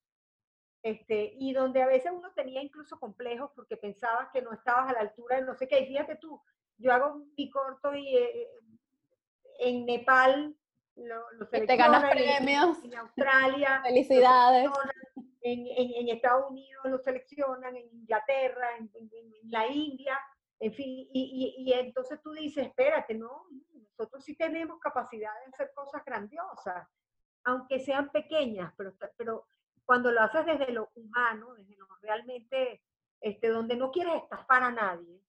Este, y donde a veces uno tenía incluso complejos porque pensabas que no estabas a la altura de no sé qué. Y fíjate tú, yo hago mi corto y eh, en Nepal lo, lo te ganas premios. En, Australia. Felicidades. En, en, Estados Unidos lo seleccionan, en Inglaterra, en, la India, en fin. Y, y, y, entonces tú dices, espérate, no, nosotros sí tenemos capacidad de hacer cosas grandiosas, aunque sean pequeñas, pero, pero cuando lo haces desde lo humano, desde lo realmente, este, donde no quieres estafar a nadie,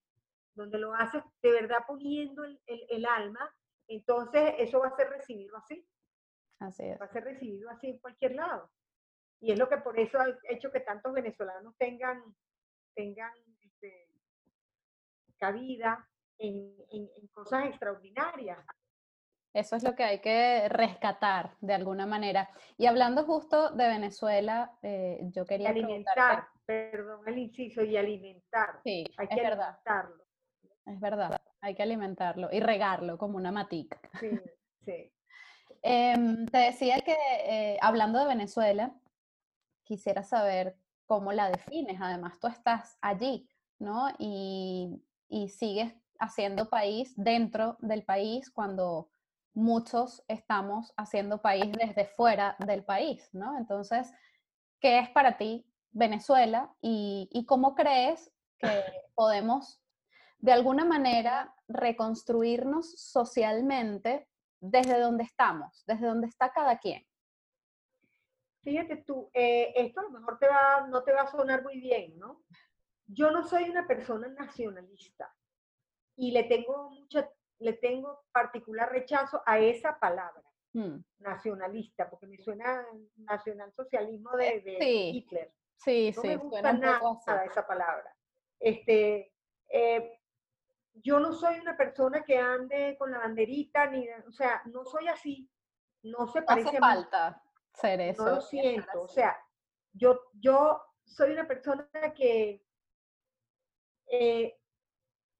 donde lo haces de verdad poniendo el, el, alma, entonces eso va a ser recibido así. Así es. Va a ser recibido así en cualquier lado. Y es lo que por eso ha hecho que tantos venezolanos tengan, tengan cabida en, en, cosas extraordinarias. Eso es lo que hay que rescatar de alguna manera. Y hablando justo de Venezuela, eh, yo quería... alimentar, perdón el inciso, y alimentar. Sí, hay que alimentarlo es verdad. Hay que alimentarlo y regarlo como una matica. Sí, sí. Em, te decía que eh, hablando de Venezuela, quisiera saber cómo la defines. Además, tú estás allí, ¿no? Y, y sigues haciendo país dentro del país cuando muchos estamos haciendo país desde fuera del país, ¿no? Entonces, ¿qué es para ti Venezuela y, y cómo crees que podemos de alguna manera reconstruirnos socialmente desde donde estamos, desde donde está cada quien. Fíjate tú, eh, esto a lo mejor te va, no te va a sonar muy bien, ¿no? Yo no soy una persona nacionalista y le tengo mucha, le tengo particular rechazo a esa palabra, mm. nacionalista, porque me suena nacionalsocialismo de, de Hitler. Sí, no sí, me gusta nada esa palabra. Este, eh, yo no soy una persona que ande con la banderita, ni, o sea, no soy así, no se parece hace falta ser eso. No lo siento, o sea, yo, yo soy una persona que eh,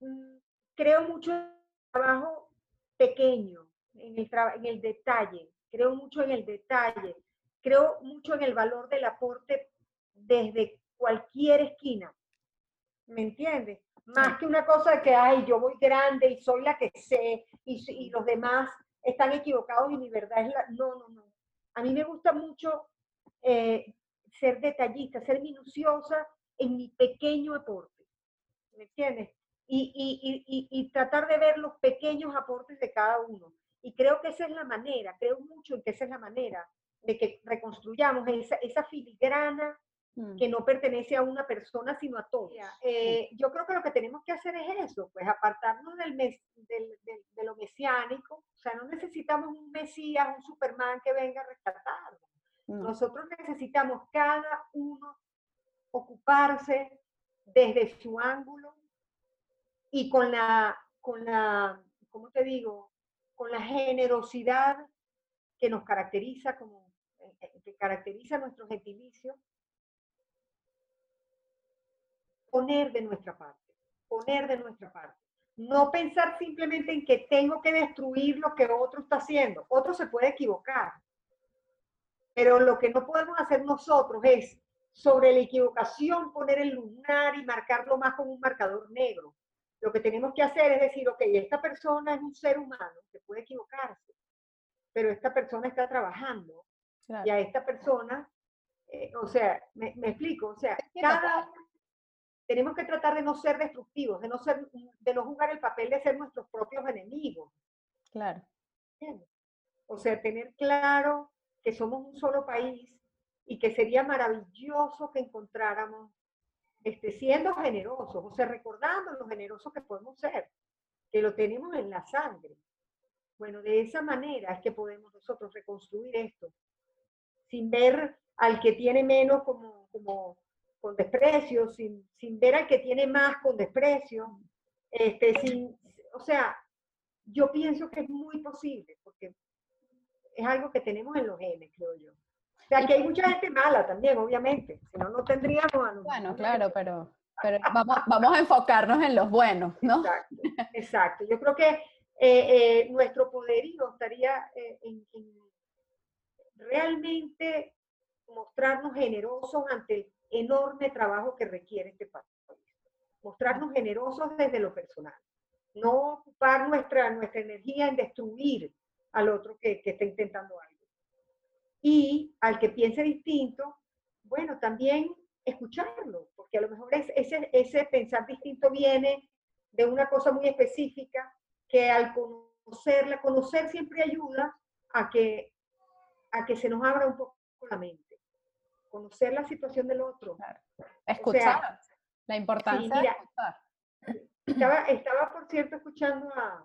mm, creo mucho en el trabajo pequeño, en el, en el detalle, creo mucho en el detalle, creo mucho en el valor del aporte desde cualquier esquina. ¿Me entiendes? Más que una cosa de que, ay, yo voy grande y soy la que sé y, los demás están equivocados y mi verdad es la... No, no, no. A mí me gusta mucho eh, ser detallista, ser minuciosa en mi pequeño aporte. ¿Me entiendes? y, tratar de ver los pequeños aportes de cada uno. Y creo que esa es la manera, creo mucho en que esa es la manera de que reconstruyamos esa, esa filigrana mm. que no pertenece a una persona, sino a todos. Eh, yo creo que lo que tenemos que hacer es eso, pues apartarnos del, mes, del, de lo mesiánico, o sea, no necesitamos un Mesías, un Superman que venga a rescatarnos. Nosotros necesitamos cada uno ocuparse desde su ángulo y con la, con la, ¿cómo te digo? Con la generosidad que nos caracteriza, como, eh, eh, que caracteriza nuestro gentilicio, poner de nuestra parte, poner de nuestra parte. No pensar simplemente en que tengo que destruir lo que otro está haciendo. Otro se puede equivocar. Pero lo que no podemos hacer nosotros es sobre la equivocación poner el lunar y marcarlo más como un marcador negro. Lo que tenemos que hacer es decir, ok, esta persona es un ser humano que puede equivocarse, pero esta persona está trabajando y a esta persona, eh, o sea, me, explico, o sea, cada tenemos que tratar de no ser destructivos, de no ser, de no jugar el papel de ser nuestros propios enemigos. Claro. O sea, tener claro que somos un solo país y que sería maravilloso que encontráramos este, siendo generosos, o sea, recordando lo generosos que podemos ser, que lo tenemos en la sangre. Bueno, de esa manera es que podemos nosotros reconstruir esto, sin ver al que tiene menos como, como con desprecio, sin, sin ver al que tiene más con desprecio, este, sin, o sea, yo pienso que es muy posible, porque es algo que tenemos en los genes, creo yo. O sea, que hay mucha gente mala también, obviamente, si no, no tendríamos a los Bueno, claro, pero, pero vamos, vamos a enfocarnos en los buenos, ¿no? Exacto, exacto. Yo creo que eh, eh, nuestro poderío estaría eh, en, realmente mostrarnos generosos ante el enorme trabajo que requiere este país. Mostrarnos generosos desde lo personal. No ocupar nuestra, nuestra energía en destruir al otro que, que está intentando algo y al que piense distinto, bueno, también escucharlo, porque a lo mejor ese, ese pensar distinto viene de una cosa muy específica que al conocerla, conocer siempre ayuda a que, a que se nos abra un poco la mente. Conocer la situación del otro. Escuchar. la importancia de escuchar. Estaba, estaba, por cierto, escuchando a,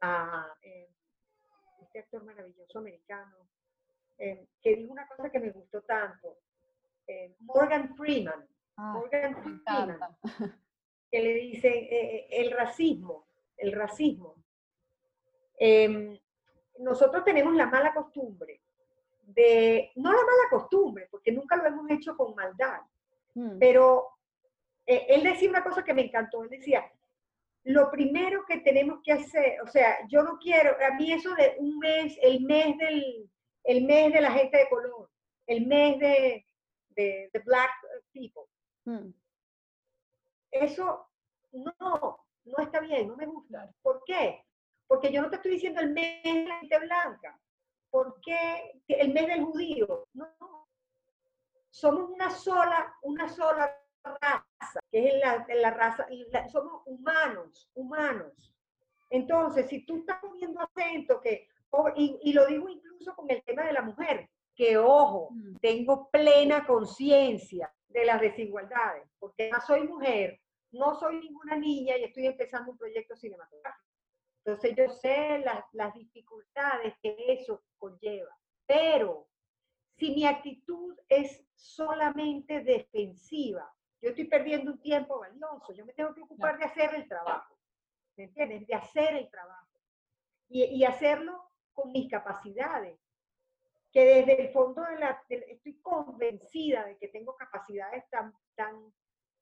a eh, este actor maravilloso americano, eh, que dijo una cosa que me gustó tanto. Eh, Morgan Freeman. Ah, Morgan Freeman. Que le dice eh, el racismo, el racismo. Em, nosotros tenemos la mala costumbre de, no la mala costumbre, porque nunca lo hemos hecho con maldad, hmm. pero él decía una cosa que me encantó, él decía, lo primero que tenemos que hacer, o sea, yo no quiero, a mí eso de un mes, el mes del, el mes de la gente de color, el mes de, de, black people. Hmm. Eso no, no está bien, no me gusta. ¿Por qué? Porque yo no te estoy diciendo el mes de la gente blanca. ¿Por qué el mes del judío? No. Somos una sola, una sola raza, que es la, la raza, somos humanos, humanos. Entonces, si tú estás poniendo acento que y, lo digo incluso con el tema de la mujer, que ojo, mm. tengo plena conciencia de las desigualdades, porque no soy mujer, no soy ninguna niña y estoy empezando un proyecto cinematográfico. Entonces yo sé las, las dificultades que eso conlleva, pero si mi actitud es solamente defensiva, yo estoy perdiendo un tiempo valioso, yo me tengo que ocupar de hacer el trabajo, ¿me entiendes? De hacer el trabajo. Y, y hacerlo con mis capacidades, que desde el fondo de la, estoy convencida de que tengo capacidades tan, tan,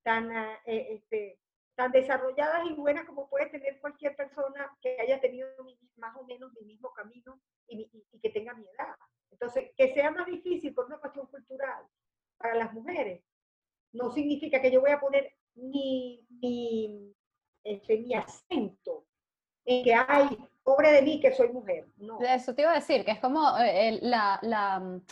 tan, ah, eh, este, tan desarrolladas y buenas como puede tener cualquier persona que haya tenido más o menos mi mismo camino y, que tenga mi edad. Entonces, que sea más difícil por una cuestión cultural para las mujeres, no significa que yo voy a poner mi, mi, este, mi acento en que hay pobre de mí que soy mujer. No. Eso te iba a decir, que es como eh, la, la, mm,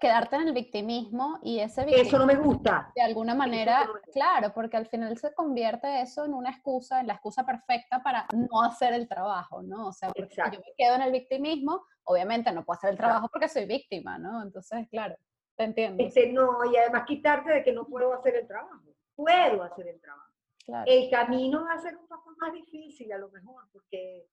quedarte en el victimismo y ese victimismo, Eso no me gusta. De alguna manera, claro, porque al final se convierte eso en una excusa, en la excusa perfecta para no hacer el trabajo, ¿no? O sea, porque si yo me quedo en el victimismo, obviamente no puedo hacer el trabajo porque soy víctima, ¿no? Entonces, claro, te entiendo. Este, no, y además quitarte de que no puedo hacer el trabajo. Puedo hacer el trabajo. El camino va a ser un poco más difícil a lo mejor, porque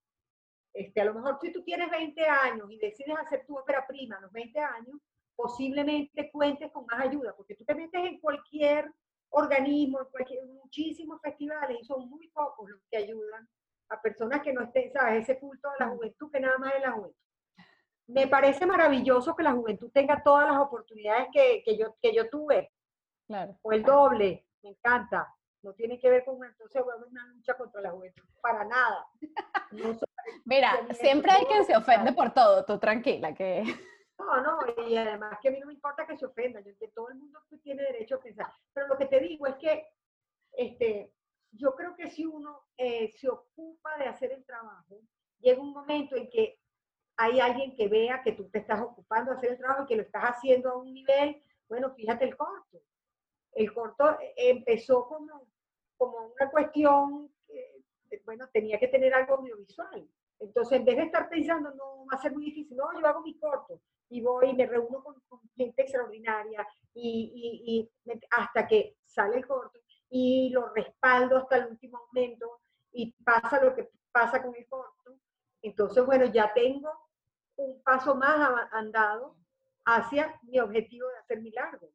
este, a lo mejor si tú tienes 20 años y decides hacer tu ópera prima a los 20 años, posiblemente cuentes con más ayuda, porque tú te metes en cualquier organismo, en cualquier, muchísimos festivales y son muy pocos los que ayudan a personas que no estén, ¿sabes? Ese culto de la juventud que nada más es la juventud. Me parece maravilloso que la juventud tenga todas las oportunidades que, que yo, que yo tuve. Claro. O el doble, me encanta no tiene que ver con entonces una lucha contra la juventud, para nada. Mira, siempre hay quien se ofende por todo, tú tranquila que... No, no, y además que a mí no me importa que se ofenda, yo que todo el mundo tiene derecho a pensar. Pero lo que te digo es que este, yo creo que si uno eh, se ocupa de hacer el trabajo, llega un momento en que hay alguien que vea que tú te estás ocupando de hacer el trabajo y que lo estás haciendo a un nivel, bueno, fíjate el corto. El corto empezó como, como una cuestión, que, bueno, tenía que tener algo audiovisual. Entonces, en vez de estar pensando, no, va a ser muy difícil, no, yo hago mi corto y voy y me reúno con, gente extraordinaria y, y, hasta que sale el corto y lo respaldo hasta el último momento y pasa lo que pasa con el corto. Entonces, bueno, ya tengo un paso más andado hacia mi objetivo de hacer mi largo.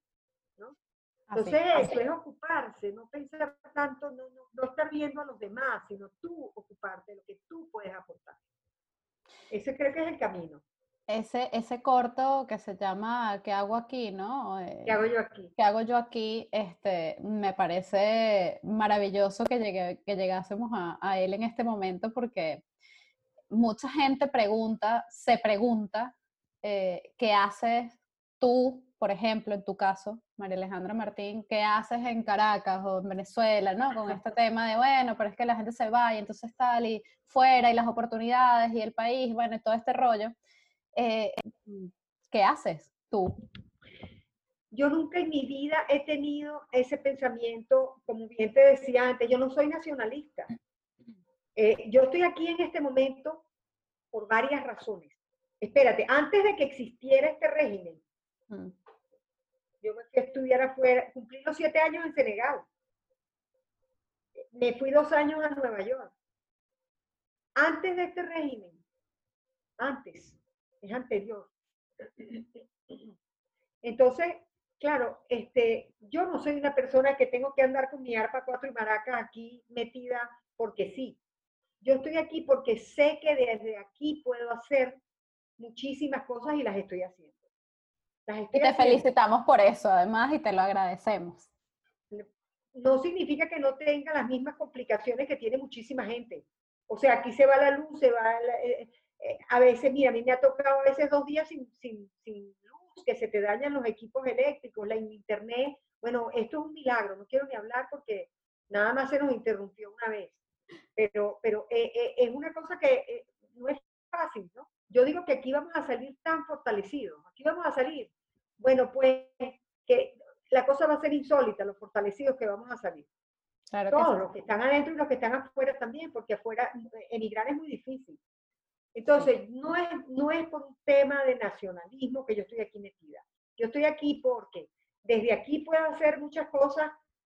Entonces, eso es ocuparse, no pensar tanto, no, no, estar viendo a los demás, sino tú ocuparte de lo que tú puedes aportar. Ese creo que es el camino. Ese, ese corto que se llama ¿Qué hago aquí? ¿no? Eh, ¿Qué hago yo aquí? ¿Qué hago yo aquí? Este, me parece maravilloso que, llegue, que llegásemos a, a él en este momento porque mucha gente pregunta, se pregunta, eh, ¿qué haces tú por ejemplo, en tu caso, María Alejandra Martín, ¿qué haces en Caracas o en Venezuela, ¿no? Con este tema de, bueno, pero es que la gente se va y entonces tal, y fuera, y las oportunidades, y el país, bueno, y todo este rollo. Eh, ¿Qué haces tú? Yo nunca en mi vida he tenido ese pensamiento, como bien te decía antes, yo no soy nacionalista. Eh, yo estoy aquí en este momento por varias razones. Espérate, antes de que existiera este régimen, mm. Yo me fui a estudiar afuera, cumplí los siete años en Senegal. Me fui dos años a Nueva York. Antes de este régimen, antes, es anterior. Entonces, claro, este, yo no soy una persona que tengo que andar con mi arpa cuatro y maracas aquí metida porque sí. Yo estoy aquí porque sé que desde aquí puedo hacer muchísimas cosas y las estoy haciendo. Y te felicitamos por eso, además, y te lo agradecemos. No significa que no tenga las mismas complicaciones que tiene muchísima gente. O sea, aquí se va la luz, se va eh, eh, a veces, mira, a mí me ha tocado a veces dos días sin, sin, sin luz, que se te dañan los equipos eléctricos, la internet. Bueno, esto es un milagro, no quiero ni hablar porque nada más se nos interrumpió una vez. Pero, pero eh, es una cosa que no es fácil, ¿no? Yo digo que aquí vamos a salir tan fortalecidos, aquí vamos a salir. Bueno, pues que la cosa va a ser insólita, los fortalecidos que vamos a salir. Claro Todos, los que están adentro y los que están afuera también, porque afuera emigrar es muy difícil. Entonces, no, es, no es por un tema de nacionalismo que yo estoy aquí metida. Yo estoy aquí porque desde aquí puedo hacer muchas cosas,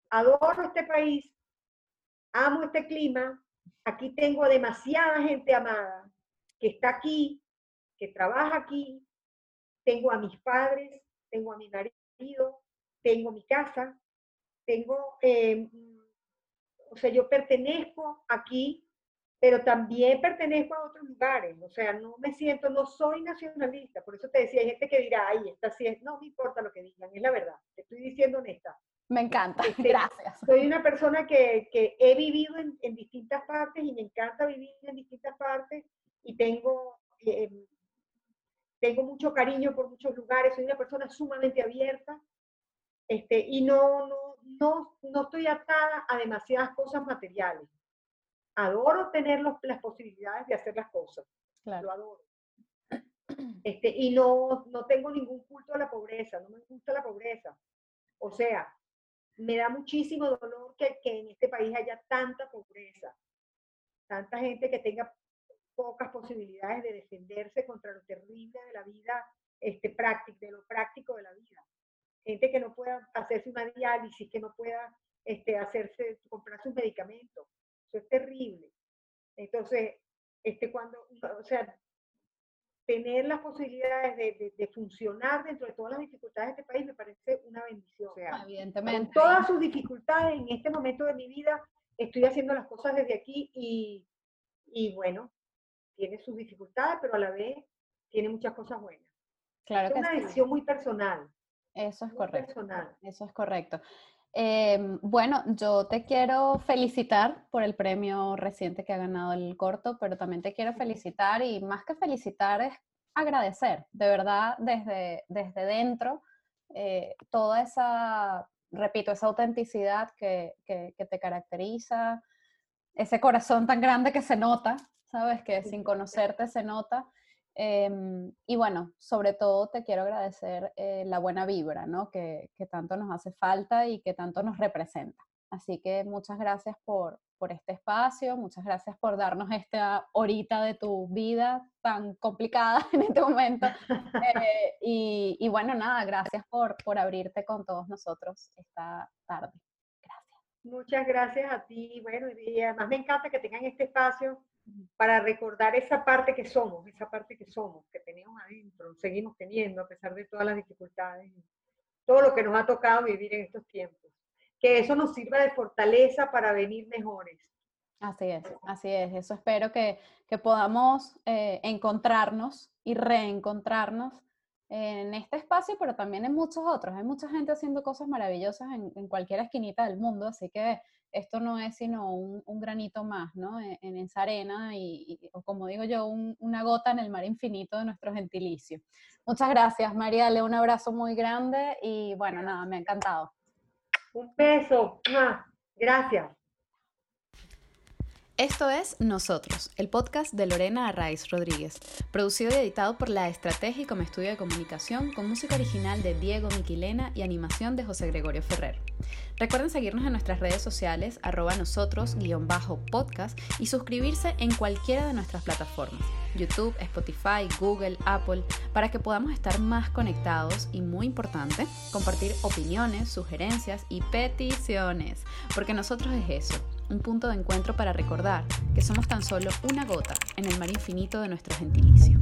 adoro este país, amo este clima, aquí tengo demasiada gente amada que está aquí, que trabaja aquí, tengo a mis padres, tengo a mi marido, tengo mi casa, tengo, eh, o sea, yo pertenezco aquí, pero también pertenezco a otros lugares, o sea, no me siento, no soy nacionalista, por eso te decía, hay gente que dirá, ay, esta sí es, no me importa lo que digan, es la verdad, te estoy diciendo honesta. Me encanta, este, gracias. Soy una persona que, que he vivido en, en, distintas partes y me encanta vivir en distintas partes y tengo eh, tengo mucho cariño por muchos lugares, soy una persona sumamente abierta este, y no, no, no, no estoy atada a demasiadas cosas materiales. Adoro tener las posibilidades de hacer las cosas. Lo adoro. Este, y no, no tengo ningún culto a la pobreza, no me gusta la pobreza. O sea, me da muchísimo dolor que, que en este país haya tanta pobreza, tanta gente que tenga pocas posibilidades de defenderse contra lo terrible de la vida este, práctica, de lo práctico de la vida. Gente que no pueda hacerse una diálisis, que no pueda este, hacerse, comprarse un medicamento. Eso es terrible. Entonces, este, cuando, o sea, tener las posibilidades de, de, funcionar dentro de todas las dificultades de este país me parece una bendición. O sea, Evidentemente. Con todas sus dificultades en este momento de mi vida, estoy haciendo las cosas desde aquí y, y bueno, tiene sus dificultades, pero a la vez tiene muchas cosas buenas. Claro es una decisión muy personal. Eso es correcto. Personal. Eso es correcto. Em, bueno, yo te quiero felicitar por el premio reciente que ha ganado el corto, pero también te quiero felicitar y más que felicitar es agradecer, de verdad, desde, desde dentro, eh, toda esa, repito, esa autenticidad que, que, te caracteriza, ese corazón tan grande que se nota, ¿sabes? Que sin conocerte se nota. Em, y bueno, sobre todo te quiero agradecer eh, la buena vibra, ¿no? Que, que, tanto nos hace falta y que tanto nos representa. Así que muchas gracias por, por este espacio, muchas gracias por darnos esta horita de tu vida tan complicada en este momento. Eh, y, y, bueno, nada, gracias por, por abrirte con todos nosotros esta tarde. Gracias. Muchas gracias a ti. Bueno, y además me encanta que tengan este espacio para recordar esa parte que somos, esa parte que somos, que tenemos adentro, seguimos teniendo a pesar de todas las dificultades, todo lo que nos ha tocado vivir en estos tiempos. Que eso nos sirva de fortaleza para venir mejores. Así es, así es. Eso espero que, que podamos eh, encontrarnos y reencontrarnos en este espacio, pero también en muchos otros. Hay mucha gente haciendo cosas maravillosas en, en cualquier esquinita del mundo, así que esto no es sino un, granito más, ¿no? E, en, esa arena y, o como digo yo, una gota en el mar infinito de nuestro gentilicio. Muchas gracias, María. Le un abrazo muy grande y bueno, nada, me ha encantado. Un beso. Gracias. Esto es Nosotros, el podcast de Lorena Arraiz Rodríguez, producido y editado por La Estrategia como estudio de comunicación, con música original de Diego Miquilena y animación de José Gregorio Ferrer. Recuerden seguirnos en nuestras redes sociales, arroba nosotros-podcast y suscribirse en cualquiera de nuestras plataformas, YouTube, Spotify, Google, Apple, para que podamos estar más conectados y, muy importante, compartir opiniones, sugerencias y peticiones, porque nosotros es eso un punto de encuentro para recordar que somos tan solo una gota en el mar infinito de nuestro gentilicio.